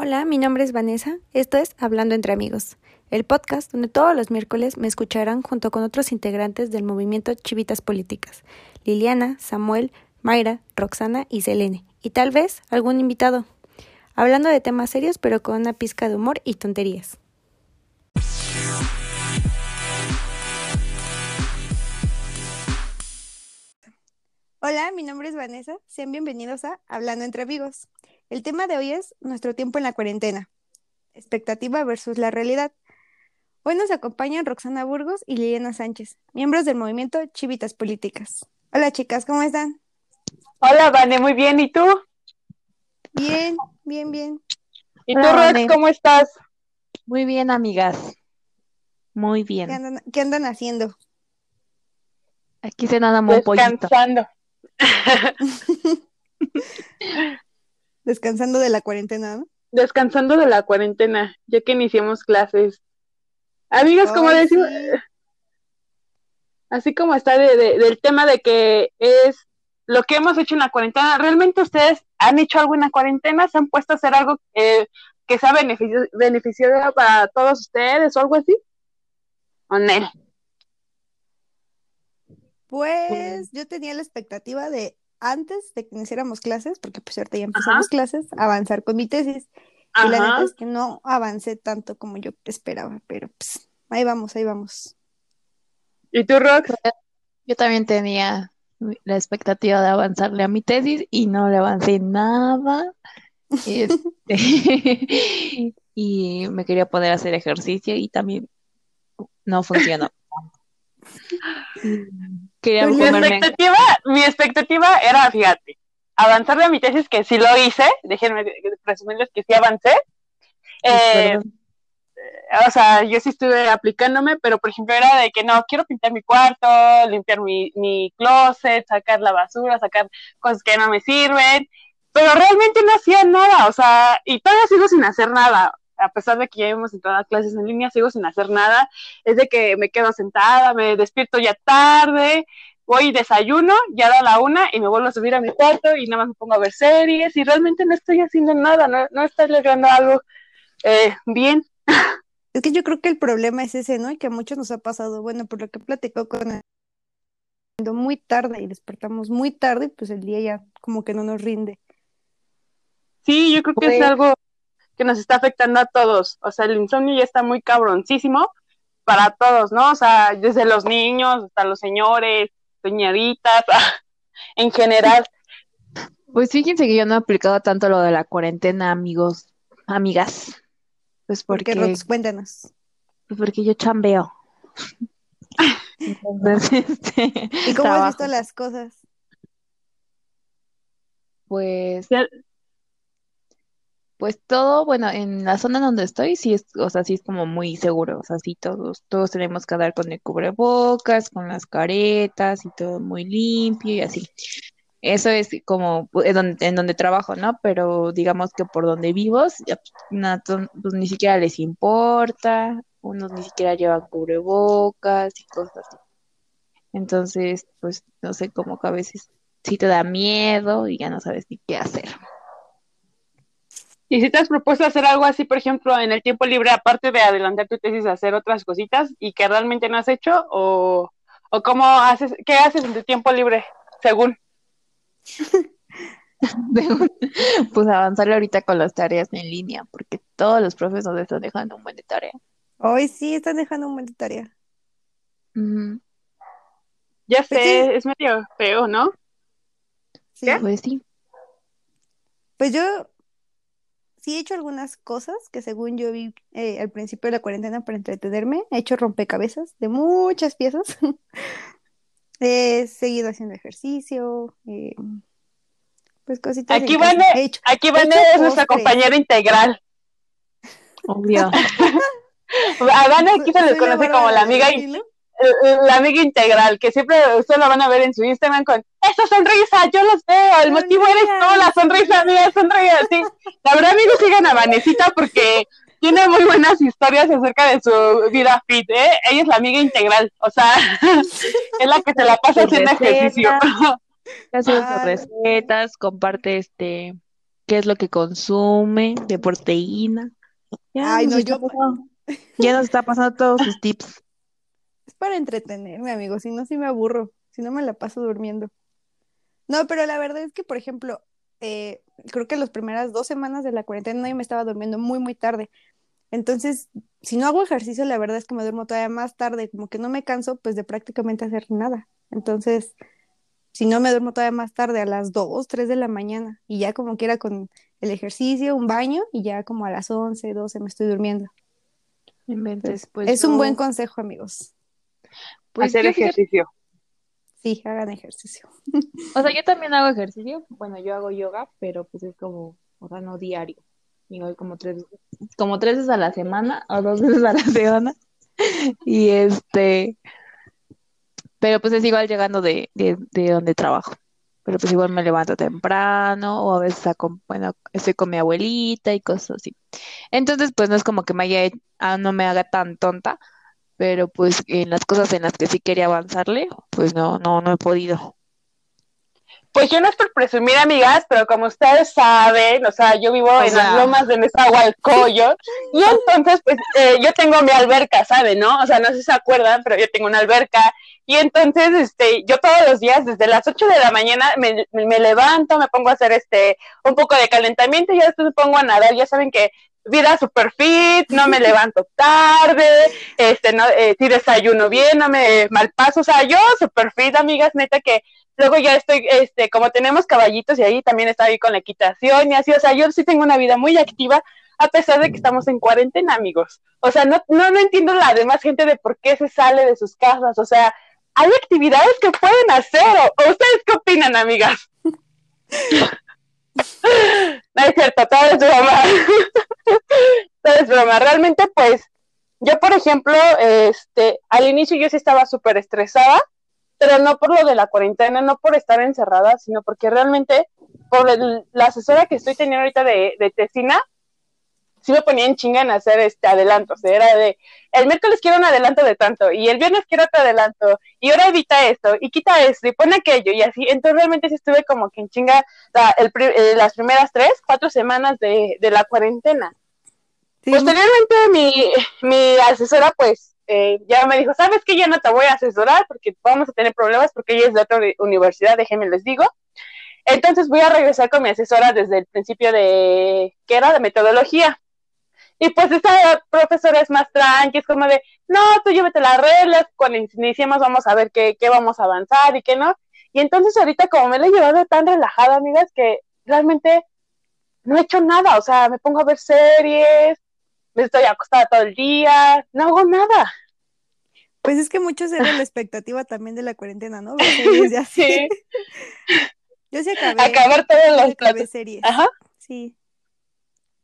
Hola, mi nombre es Vanessa. Esto es Hablando entre amigos, el podcast donde todos los miércoles me escucharán junto con otros integrantes del movimiento Chivitas Políticas, Liliana, Samuel, Mayra, Roxana y Selene, y tal vez algún invitado, hablando de temas serios pero con una pizca de humor y tonterías. Hola, mi nombre es Vanessa. Sean bienvenidos a Hablando entre amigos. El tema de hoy es nuestro tiempo en la cuarentena, expectativa versus la realidad. Hoy nos acompañan Roxana Burgos y Liliana Sánchez, miembros del movimiento Chivitas Políticas. Hola chicas, ¿cómo están? Hola, Vane, muy bien. ¿Y tú? Bien, bien, bien. ¿Y tú, Rox, cómo estás? Muy bien, amigas. Muy bien. ¿Qué andan, haciendo? Aquí se nada muy Descansando. Descansando de la cuarentena, ¿no? Descansando de la cuarentena, ya que iniciamos clases. Amigas, como decimos, así como está del tema de que es lo que hemos hecho en la cuarentena, ¿realmente ustedes han hecho algo en la cuarentena? ¿Se han puesto a hacer algo eh, que sea beneficio, beneficioso para todos ustedes o algo así? ¿O no? Pues yo tenía la expectativa de antes de que iniciáramos clases, porque pues ahorita ya empezamos clases, avanzar con mi tesis. Y la verdad es que no avancé tanto como yo esperaba, pero pues ahí vamos, ahí vamos. ¿Y tú, Rox? Yo también tenía la expectativa de avanzarle a mi tesis y no le avancé nada. Este, y me quería poder hacer ejercicio y también no funcionó. Quería mi, expectativa, mi expectativa era, fíjate, avanzar de mi tesis, que sí lo hice, déjenme presumirles que sí avancé. Eh, o sea, yo sí estuve aplicándome, pero por ejemplo era de que no, quiero pintar mi cuarto, limpiar mi, mi closet, sacar la basura, sacar cosas que no me sirven, pero realmente no hacía nada, o sea, y todavía sigo sin hacer nada a pesar de que ya hemos entrado a clases en línea, sigo sin hacer nada, es de que me quedo sentada, me despierto ya tarde, voy y desayuno, ya da la una y me vuelvo a subir a mi cuarto y nada más me pongo a ver series y realmente no estoy haciendo nada, no, no estoy logrando algo eh, bien. Es que yo creo que el problema es ese, ¿no? Y que a muchos nos ha pasado, bueno, por lo que platicó con él, muy tarde y despertamos muy tarde, pues el día ya como que no nos rinde. Sí, yo creo que es pues algo que nos está afectando a todos. O sea, el insomnio ya está muy cabroncísimo para todos, ¿no? O sea, desde los niños hasta los señores, señoritas, en general. Pues fíjense que yo no he aplicado tanto lo de la cuarentena, amigos, amigas. Pues porque. ¿Por qué, Cuéntanos. Pues porque yo chambeo. Este, ¿Y cómo has visto las cosas? Pues pues todo, bueno, en la zona donde estoy, sí es, o sea, sí es como muy seguro, o sea, sí todos, todos tenemos que dar con el cubrebocas, con las caretas y todo muy limpio y así. Eso es como en donde, en donde trabajo, ¿no? Pero digamos que por donde vivo, pues, pues ni siquiera les importa, unos ni siquiera llevan cubrebocas y cosas así. Entonces, pues no sé, como que a veces sí te da miedo y ya no sabes ni qué hacer. Y si te has propuesto hacer algo así, por ejemplo, en el tiempo libre, aparte de adelantar tu tesis, hacer otras cositas y que realmente no has hecho, o, o cómo haces, qué haces en tu tiempo libre, según. pues avanzarle ahorita con las tareas en línea, porque todos los profesores están dejando un buen de tarea. Hoy sí están dejando un buen de tarea. Ya pues sé, es medio feo, ¿no? Sí, pues sí. Pues yo sí he hecho algunas cosas que según yo vi eh, al principio de la cuarentena para entretenerme. He hecho rompecabezas de muchas piezas. he seguido haciendo ejercicio. Eh, pues cositas. Aquí van, aquí van es nuestra compañera integral. Obvio. A Vane aquí se les conoce como la amiga, la amiga integral, que siempre ustedes la van a ver en su Instagram con esa sonrisa, yo los veo, el motivo eres tú, la sonrisa mía, sonríe así. La verdad, amigos, sigan a Vanesita porque tiene muy buenas historias acerca de su vida fit, ¿eh? Ella es la amiga integral, o sea, es la que se la pasa haciendo ejercicio. Hace sus recetas, comparte este qué es lo que consume de proteína. Ya Ay, no, yo... ya nos está pasando todos sus tips. Es para entretenerme, amigo, si no, sí me aburro, si no me la paso durmiendo. No, pero la verdad es que, por ejemplo, eh, creo que las primeras dos semanas de la cuarentena yo me estaba durmiendo muy, muy tarde. Entonces, si no hago ejercicio, la verdad es que me duermo todavía más tarde, como que no me canso pues de prácticamente hacer nada. Entonces, si no me duermo todavía más tarde, a las 2, 3 de la mañana, y ya como quiera con el ejercicio, un baño, y ya como a las 11, 12 me estoy durmiendo. pues es un buen consejo, amigos. Pues hacer ejercicio. Sí, hagan ejercicio. O sea, yo también hago ejercicio. Bueno, yo hago yoga, pero pues es como, o sea, no diario. Hoy como tres, como tres veces a la semana o dos veces a la semana. Y este, pero pues es igual llegando de, de, de donde trabajo. Pero pues igual me levanto temprano o a veces saco, bueno, estoy con mi abuelita y cosas así. Entonces, pues no es como que me haya, ah, no me haga tan tonta, pero pues en las cosas en las que sí quería avanzarle, pues no, no, no he podido. Pues yo no es por presumir, amigas, pero como ustedes saben, o sea, yo vivo en las lomas de Nezahualcóyotl, y entonces, pues, eh, yo tengo mi alberca, ¿saben, no? O sea, no sé si se acuerdan, pero yo tengo una alberca, y entonces, este, yo todos los días, desde las 8 de la mañana, me, me levanto, me pongo a hacer, este, un poco de calentamiento, y ya después me pongo a nadar, ya saben que vida super fit, no me levanto tarde, este, no, eh, si desayuno bien, no me malpaso, o sea, yo super fit, amigas, neta que Luego ya estoy, este, como tenemos caballitos y ahí también está ahí con la equitación y así, o sea, yo sí tengo una vida muy activa a pesar de que estamos en cuarentena, amigos. O sea, no, no, no entiendo la demás gente de por qué se sale de sus casas, o sea, hay actividades que pueden hacer, o, ustedes qué opinan, amigas. no es cierto, todo es broma. todo es broma. Realmente, pues, yo, por ejemplo, este, al inicio yo sí estaba súper estresada pero no por lo de la cuarentena, no por estar encerrada, sino porque realmente por la asesora que estoy teniendo ahorita de, de tesina, sí me ponía en chinga en hacer este adelanto, o sea, era de, el miércoles quiero un adelanto de tanto, y el viernes quiero otro adelanto, y ahora evita esto, y quita esto, y pone aquello, y así, entonces realmente sí estuve como que en chinga eh, las primeras tres, cuatro semanas de, de la cuarentena. Posteriormente mi, mi asesora pues eh, ya me dijo, ¿sabes qué? Ya no te voy a asesorar porque vamos a tener problemas porque ella es de otra universidad, déjenme les digo. Entonces voy a regresar con mi asesora desde el principio de, que era de metodología. Y pues esta profesora es más tranqui, es como de, no, tú llévate las reglas, cuando iniciemos vamos a ver qué, qué vamos a avanzar y qué no. Y entonces ahorita como me la he llevado tan relajada, amigas, que realmente no he hecho nada, o sea, me pongo a ver series, me estoy acostada todo el día, no hago nada. Pues es que muchos eran la expectativa también de la cuarentena, ¿no? sí. Yo sí acabé. Acabar todos los series. Ajá. Sí.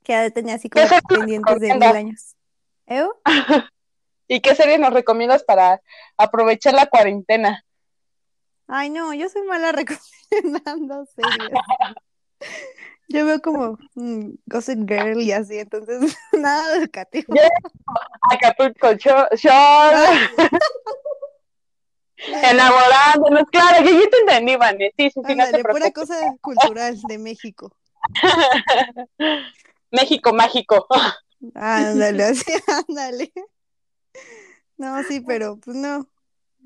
Que tenía así como pendientes de mil años. ¿Eh? ¿Y qué serie nos recomiendas para aprovechar la cuarentena? Ay, no, yo soy mala recomendando series. Yo veo como mm, Gossip Girl y así, entonces nada educativo. Acapulco Shore. Enamorándonos, claro, yo, yo te entendí, Vane. Sí, sí, sí, no te pura cosa cultural de México. México mágico. Ándale, así, ándale. No, sí, pero pues no.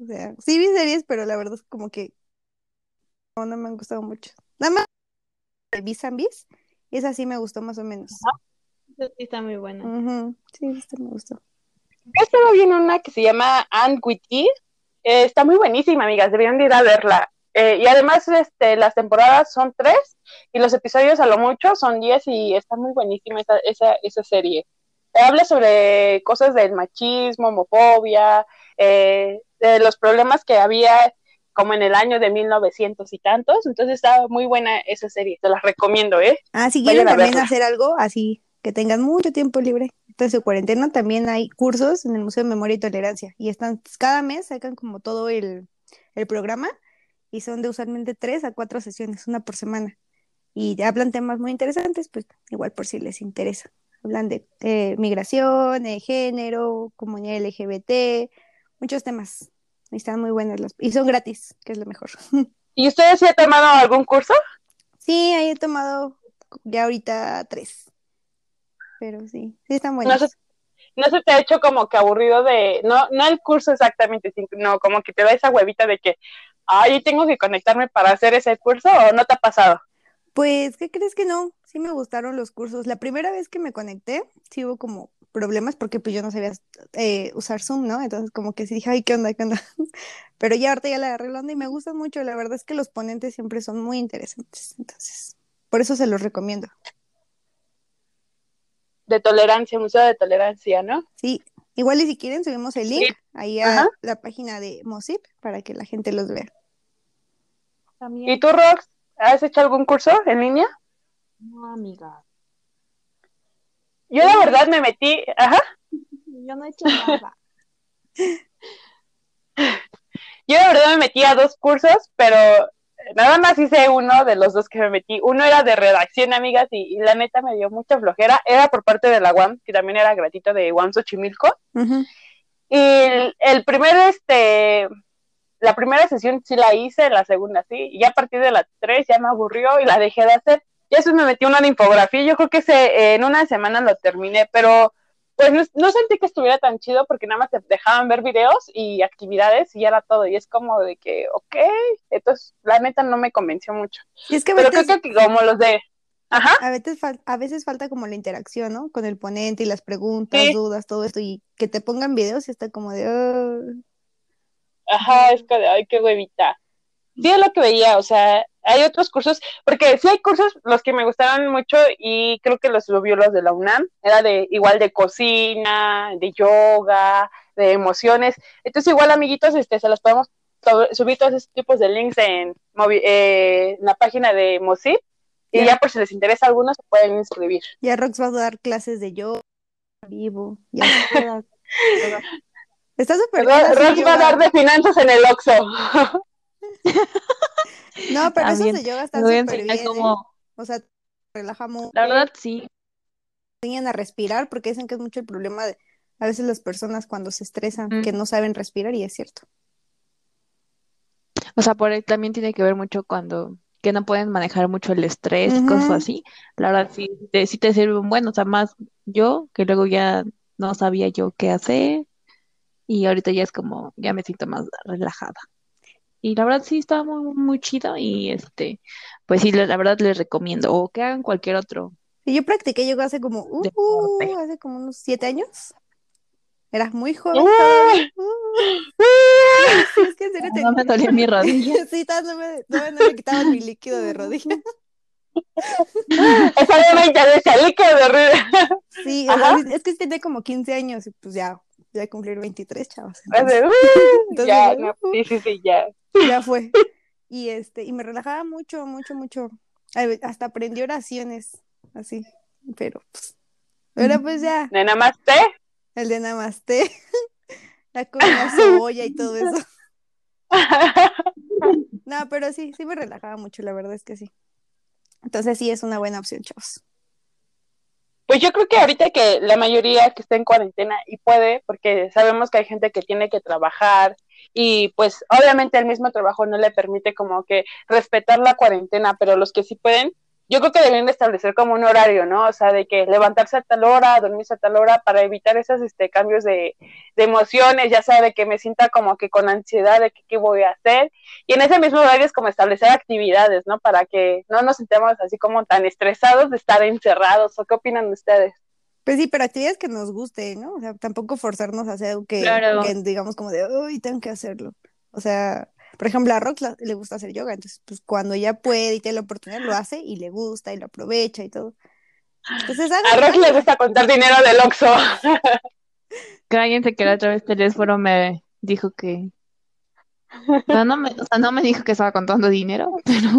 O sea, sí vi series, pero la verdad es como que no, no me han gustado mucho. Nada más de Bis and esa sí me gustó más o menos. Sí, está muy buena. Sí, esta me gustó. Yo estaba viendo una que se llama With eh, está muy buenísima, amigas, deberían ir a verla. Eh, y además, este, las temporadas son tres y los episodios a lo mucho son diez y está muy buenísima esa, esa, esa serie. Habla sobre cosas del machismo, homofobia, eh, de los problemas que había como en el año de 1900 y tantos, entonces está muy buena esa serie, te la recomiendo, ¿eh? Ah, si quieren también hacer algo así, que tengan mucho tiempo libre, entonces su cuarentena también hay cursos en el Museo de Memoria y Tolerancia, y están, cada mes sacan como todo el, programa, y son de usualmente tres a cuatro sesiones, una por semana, y hablan temas muy interesantes, pues igual por si les interesa. Hablan de eh, migración, de género, comunidad LGBT, muchos temas están muy buenas las... Y son gratis, que es lo mejor. ¿Y ustedes sí han tomado algún curso? Sí, ahí he tomado ya ahorita tres. Pero sí, sí están buenos. No se, te ha hecho como que aburrido de, no, no el curso exactamente, sino como que te da esa huevita de que, ay, tengo que conectarme para hacer ese curso o no te ha pasado? Pues, ¿qué crees que no? Sí me gustaron los cursos. La primera vez que me conecté, sí hubo como problemas porque pues yo no sabía eh, usar Zoom, ¿no? Entonces como que sí dije, ay, ¿qué onda? ¿Qué onda? Pero ya ahorita ya la agarré y me gusta mucho. La verdad es que los ponentes siempre son muy interesantes. Entonces, por eso se los recomiendo. De tolerancia, Museo de Tolerancia, ¿no? Sí, igual y si quieren subimos el link ahí a la página de Mosip para que la gente los vea. ¿Y tú, Rox? ¿Has hecho algún curso en línea? No, amiga. Yo la verdad me metí, ajá. Yo no he hecho nada. Yo la verdad me metí a dos cursos, pero nada más hice uno de los dos que me metí. Uno era de redacción, amigas, y, la neta me dio mucha flojera. Era por parte de la UAM, que también era gratito de UAM Xochimilco. Y el, el, primer, este, la primera sesión sí la hice, la segunda sí, y ya a partir de la tres ya me aburrió y la dejé de hacer. Y eso me metí una infografía, yo creo que se, en una semana lo terminé, pero pues no, sentí que estuviera tan chido porque nada más te dejaban ver videos y actividades y ya era todo. Y es como de que, ok, entonces la neta no me convenció mucho. Y es que Pero creo que como los de... Ajá. A veces, a veces falta como la interacción, ¿no? Con el ponente y las preguntas, dudas, todo esto. Y que te pongan videos y está como de... Ajá, es que, ay, qué huevita. Sí, es lo que veía, o sea, hay otros cursos, porque sí hay cursos, los que me gustaron mucho y creo que los subió los de la UNAM, era de igual de cocina, de yoga, de emociones. Entonces, igual, amiguitos, este, se los podemos subir todos esos tipos de links en, eh, la página de Mosip y ya por si les interesa algunos se pueden inscribir. Ya Rox va a dar clases de yoga vivo. Ya Está súper Rox va a dar de finanzas en el Oxxo. no, pero eso de yoga está súper bien. ¿eh? O sea, relajamos. La verdad, sí. Enseñan a respirar porque dicen que es mucho el problema de a veces las personas cuando se estresan, que no saben respirar y es cierto. O sea, por ahí también tiene que ver mucho cuando que no pueden manejar mucho el estrés, cosas así. La verdad, sí te, sí te sirven bueno, o sea, más yo, que luego ya no sabía yo qué hacer, y ahorita ya es como, ya me siento más relajada. Y la verdad sí está muy, muy chido y este, pues sí, la verdad les recomiendo, o que hagan cualquier otro. Y yo practiqué yoga hace como, uh, hace como unos siete años. Eras muy joven. Uh, es que en serio no me dolía mi rodilla. sí, no me, no, no me quitaban mi líquido de rodilla. Esa líquido de rodilla. Sí, es que tenía como 15 años y pues ya ya cumplir 23, chavos. Entonces, ya, sí, sí, sí, ya. Ya fue. Y este, y me relajaba mucho, mucho, mucho. Hasta aprendí oraciones, así, pero pues, pero pues ya. ¿De namaste? El de namaste. La comida cebolla y todo eso. No, pero sí, sí me relajaba mucho, la verdad es que sí. Entonces sí es una buena opción, chavos. Pues yo creo que ahorita que la mayoría que está en cuarentena y puede, porque sabemos que hay gente que tiene que trabajar y pues obviamente el mismo trabajo no le permite como que respetar la cuarentena, pero los que sí pueden, yo creo que deben establecer como un horario, ¿no? O sea, de que levantarse a tal hora, dormirse a tal hora para evitar esos este, cambios de, emociones, ya sea de que me sienta como que con ansiedad de que qué voy a hacer. Y en ese mismo horario es como establecer actividades, ¿no? Para que no nos sintamos así como tan estresados de estar encerrados. ¿O qué opinan ustedes? Pues sí, pero actividades que nos guste, ¿no? O sea, tampoco forzarnos a hacer algo que, que digamos como de, uy, tengo que hacerlo. O sea, por ejemplo, a Rox le gusta hacer yoga, entonces, pues cuando ella puede y tiene la oportunidad, lo hace y le gusta y lo aprovecha y todo. Entonces, a Rox le gusta contar dinero del Oxxo. Cállense que la otra vez teléfono me dijo que... O sea, no me, o sea, no me dijo que estaba contando dinero, pero...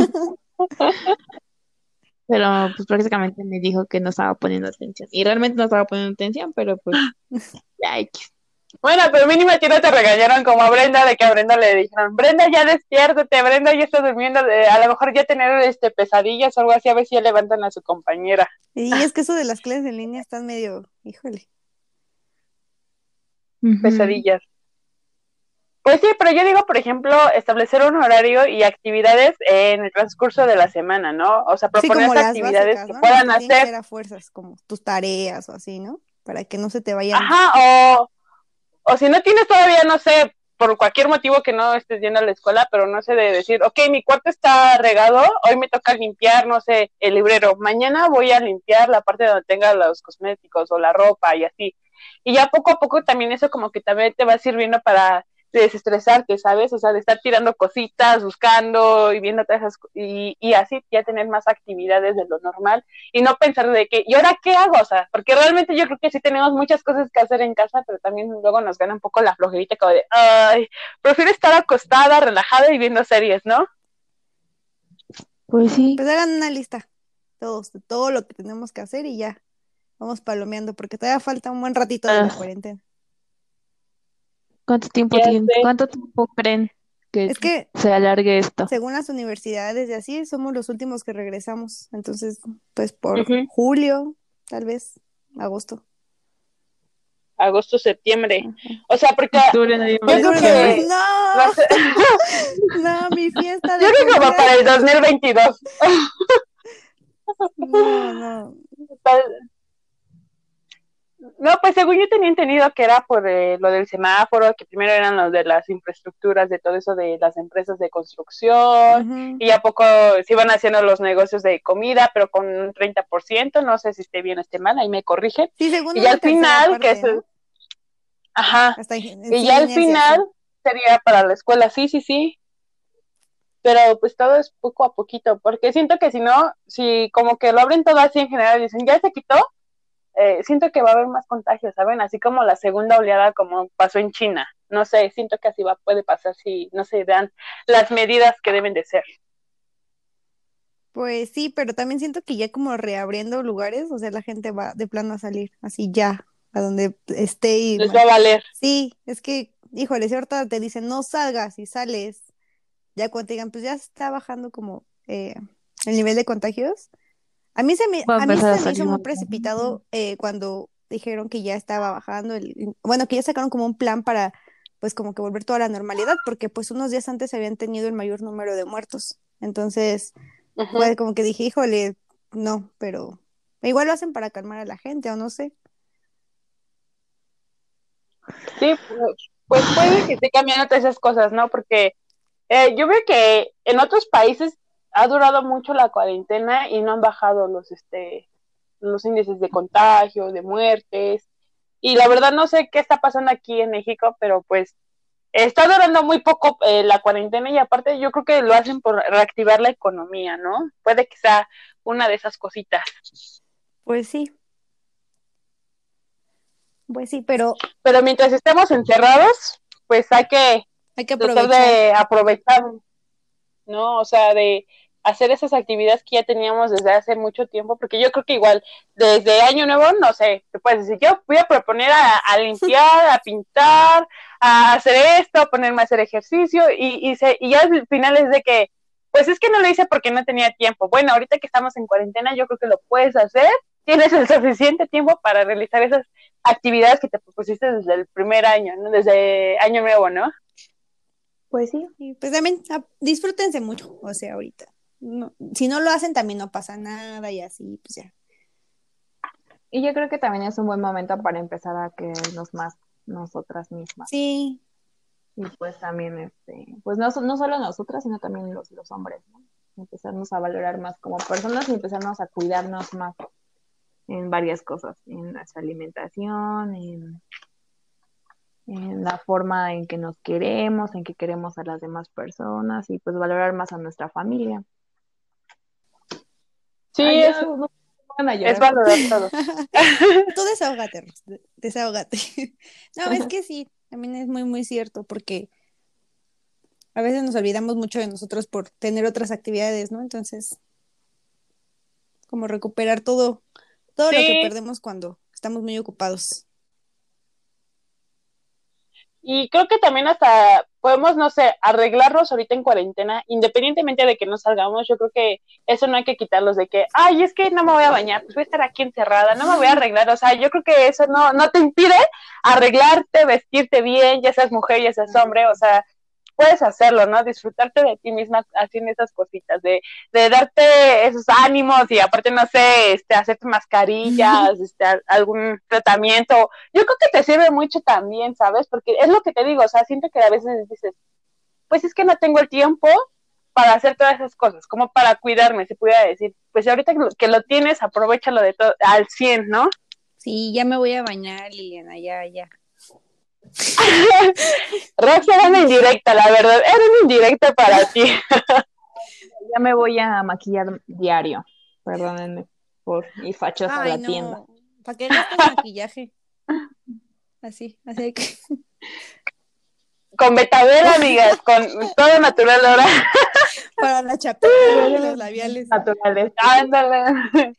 pero pues prácticamente me dijo que no estaba poniendo atención. Y realmente no estaba poniendo atención, pero pues ya bueno, pero mínimo a ti no te regañaron como a Brenda, de que a Brenda le dijeron, Brenda, ya despiértate, Brenda ya está durmiendo, a lo mejor ya tener este pesadillas o algo así, a ver si ya levantan a su compañera. Y es que eso de las clases en línea están medio, híjole. Pesadillas. Pues sí, pero yo digo, por ejemplo, establecer un horario y actividades en el transcurso de la semana, ¿no? O sea, proponer actividades que puedan hacer. a fuerzas, como tus tareas o así, ¿no? Para que no se te vayan. Ajá, o, o si no tienes todavía, no sé, por cualquier motivo que no estés yendo a la escuela, pero no sé de decir, ok, mi cuarto está regado, hoy me toca limpiar, no sé, el librero, mañana voy a limpiar la parte donde tenga los cosméticos o la ropa y así. Y ya poco a poco también eso como que también te va sirviendo para desestresarte, ¿sabes? O sea, de estar tirando cositas, buscando y viendo todas esas y, y así ya tener más actividades de lo normal y no pensar de que, ¿y ahora qué hago? O sea, porque realmente yo creo que sí tenemos muchas cosas que hacer en casa, pero también luego nos gana un poco la flojerita como de, ay, prefiero estar acostada, relajada y viendo series, ¿no? Pues sí. Pues hagan una lista, todos, de todo lo que tenemos que hacer y ya, vamos palomeando, porque todavía falta un buen ratito de la ah. cuarentena. ¿Cuánto tiempo tiene? ¿Cuánto tiempo creen que, se alargue esto? Según las universidades y así, somos los últimos que regresamos. Entonces, pues por julio, tal vez, agosto. Agosto, septiembre. O sea, porque. No, no, mi fiesta de. Yo creo que va para el 2022. no, no. No, pues según yo tenía entendido que era por eh, lo del semáforo, que primero eran los de las infraestructuras, de todo eso de las empresas de construcción, y a poco se iban haciendo los negocios de comida, pero con un 30%, no sé si esté bien o esté mal, ahí me corrige. Sí, y al final, que es... Ajá. y ya al final sería para la escuela, sí, sí, sí. Pero pues todo es poco a poquito, porque siento que si no, si como que lo abren todo así en general y dicen, ya se quitó, eh, siento que va a haber más contagios, ¿saben? Así como la segunda oleada como pasó en China. No sé, siento que así va, puede pasar si no se dan las medidas que deben de ser. Pues sí, pero también siento que ya como reabriendo lugares, o sea, la gente va de plano a salir, así ya, a donde esté y... Les va a valer. Sí, es que, híjole, si ahorita te dicen no salgas y sales, ya cuando te digan, pues ya está bajando como eh, el nivel de contagios, a mí se me, a mí se me hizo muy precipitado eh, cuando dijeron que ya estaba bajando, el, bueno, que ya sacaron como un plan para, pues como que volver toda la normalidad, porque pues unos días antes habían tenido el mayor número de muertos. Entonces, pues como que dije, híjole, no, pero igual lo hacen para calmar a la gente, o no sé. Sí, pues, pues puede que esté cambiando todas esas cosas, ¿no? Porque eh, yo veo que en otros países ha durado mucho la cuarentena y no han bajado los, este, los índices de contagio, de muertes. Y la verdad no sé qué está pasando aquí en México, pero pues está durando muy poco eh, la cuarentena y aparte yo creo que lo hacen por reactivar la economía, ¿no? Puede que sea una de esas cositas. Pues sí. Pues sí, pero... Pero mientras estemos encerrados, pues hay que, hay que aprovechar. aprovechar, ¿no? O sea, de hacer esas actividades que ya teníamos desde hace mucho tiempo, porque yo creo que igual desde Año Nuevo, no sé, te puedes decir, yo voy a proponer a, limpiar, a pintar, a hacer esto, a ponerme a hacer ejercicio, y, y, se, y ya al final es de que, pues es que no lo hice porque no tenía tiempo. Bueno, ahorita que estamos en cuarentena, yo creo que lo puedes hacer, tienes el suficiente tiempo para realizar esas actividades que te propusiste desde el primer año, ¿no? Desde Año Nuevo, ¿no? Pues sí, pues también ah, disfrútense mucho, o sea, ahorita si no lo hacen también no pasa nada y así, pues ya. Y yo creo que también es un buen momento para empezar a querernos más nosotras mismas. Sí. Y pues también, este, pues no, no solo nosotras, sino también los, los hombres, ¿no? Empezarnos a valorar más como personas y empezarnos a cuidarnos más en varias cosas, en nuestra alimentación, en, en la forma en que nos queremos, en que queremos a las demás personas y pues valorar más a nuestra familia. Sí, eso es valorar todo. Tú desahógate, desahógate. No, es que sí, también es muy, muy cierto, porque a veces nos olvidamos mucho de nosotros por tener otras actividades, ¿no? Entonces, como recuperar todo, todo lo que perdemos cuando estamos muy ocupados. Y creo que también hasta podemos, no sé, arreglarnos ahorita en cuarentena, independientemente de que no salgamos, yo creo que eso no hay que quitarlos de que, ay, es que no me voy a bañar, pues voy a estar aquí encerrada, no me voy a arreglar, o sea, yo creo que eso no, no te impide arreglarte, vestirte bien, ya seas mujer, ya seas hombre, o sea, puedes hacerlo, ¿no? Disfrutarte de ti misma haciendo esas cositas, de, de darte esos ánimos y aparte, no sé, este, hacerte mascarillas, este, algún tratamiento. Yo creo que te sirve mucho también, ¿sabes? Porque es lo que te digo, o sea, siento que a veces dices, pues es que no tengo el tiempo para hacer todas esas cosas, como para cuidarme, se pudiera decir. Pues ahorita que lo tienes, aprovechalo de todo, al 100, ¿no? Sí, ya me voy a bañar, Liliana, ya, ya. Rox era una indirecta, la verdad, era una indirecta para ti. ya me voy a maquillar diario, perdónenme por mi fachos a la tienda. ¿Para qué gastas maquillaje? Así, así que... Con betabel, amigas, con todo natural ahora. Para la chapita los labiales. Naturales. Ándale.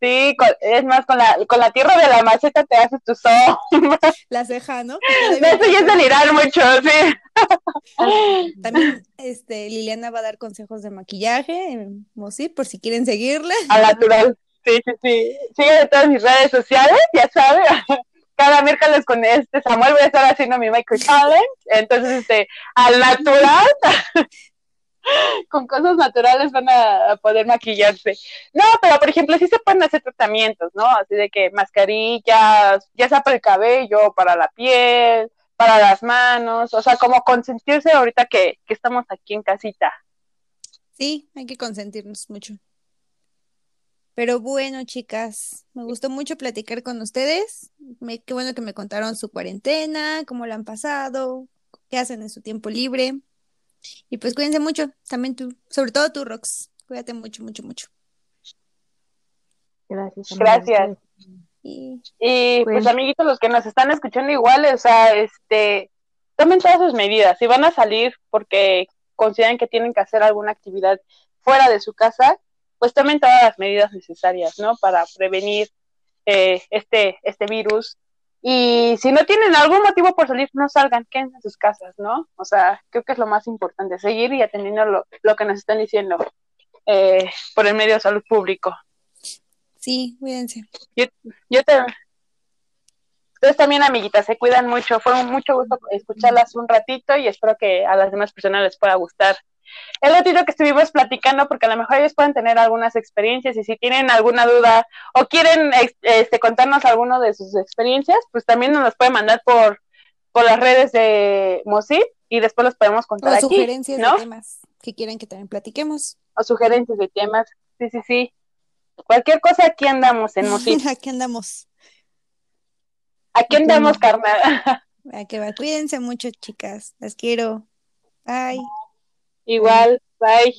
Sí, es más, con la, con la tierra de la maceta te haces tu sombra. La ceja, ¿no? eso ya es delirar mucho, sí. También este, Liliana va a dar consejos de maquillaje sí, por si quieren seguirla. Al natural, sí, sí, sí. Sigue de todas mis redes sociales, ya sabe. Cada miércoles con este Samuel voy a estar haciendo mi Micro Challenge. Entonces, este, al natural con cosas naturales van a poder maquillarse. No, pero por ejemplo, sí se pueden hacer tratamientos, ¿no? Así de que mascarillas, ya sea para el cabello, para la piel, para las manos, o sea, como consentirse ahorita que, que estamos aquí en casita. Sí, hay que consentirnos mucho. Pero bueno, chicas, me gustó mucho platicar con ustedes. qué bueno que me contaron su cuarentena, cómo la han pasado, qué hacen en su tiempo libre. Y pues cuídense mucho, también tú, sobre todo tú, Rox. Cuídate mucho, mucho, mucho. Gracias. Gracias. Y, pues amiguitos, los que nos están escuchando igual, o sea, este, tomen todas sus medidas. Si van a salir porque consideran que tienen que hacer alguna actividad fuera de su casa, pues tomen todas las medidas necesarias, ¿no? Para prevenir eh, este, este virus y si no tienen algún motivo por salir, no salgan, quédense en sus casas, ¿no? O sea, creo que es lo más importante, seguir y atendiendo lo, lo que nos están diciendo eh, por el medio de salud público. Sí, cuídense. Yo, yo te... Ustedes también, amiguitas, se cuidan mucho. Fue un mucho gusto escucharlas un ratito y espero que a las demás personas les pueda gustar el ratito que estuvimos platicando, porque a lo mejor ellos pueden tener algunas experiencias y si tienen alguna duda o quieren este, contarnos alguno de sus experiencias, pues también nos las pueden mandar por, por las redes de Mosip y después los podemos contar. O sugerencias de temas que quieren que también platiquemos. O sugerencias de temas, sí, sí, sí. Cualquier cosa aquí andamos en Mosip. aquí andamos. Aquí andamos, carnal. que Cuídense mucho, chicas. Las quiero. Bye. Igual, bye.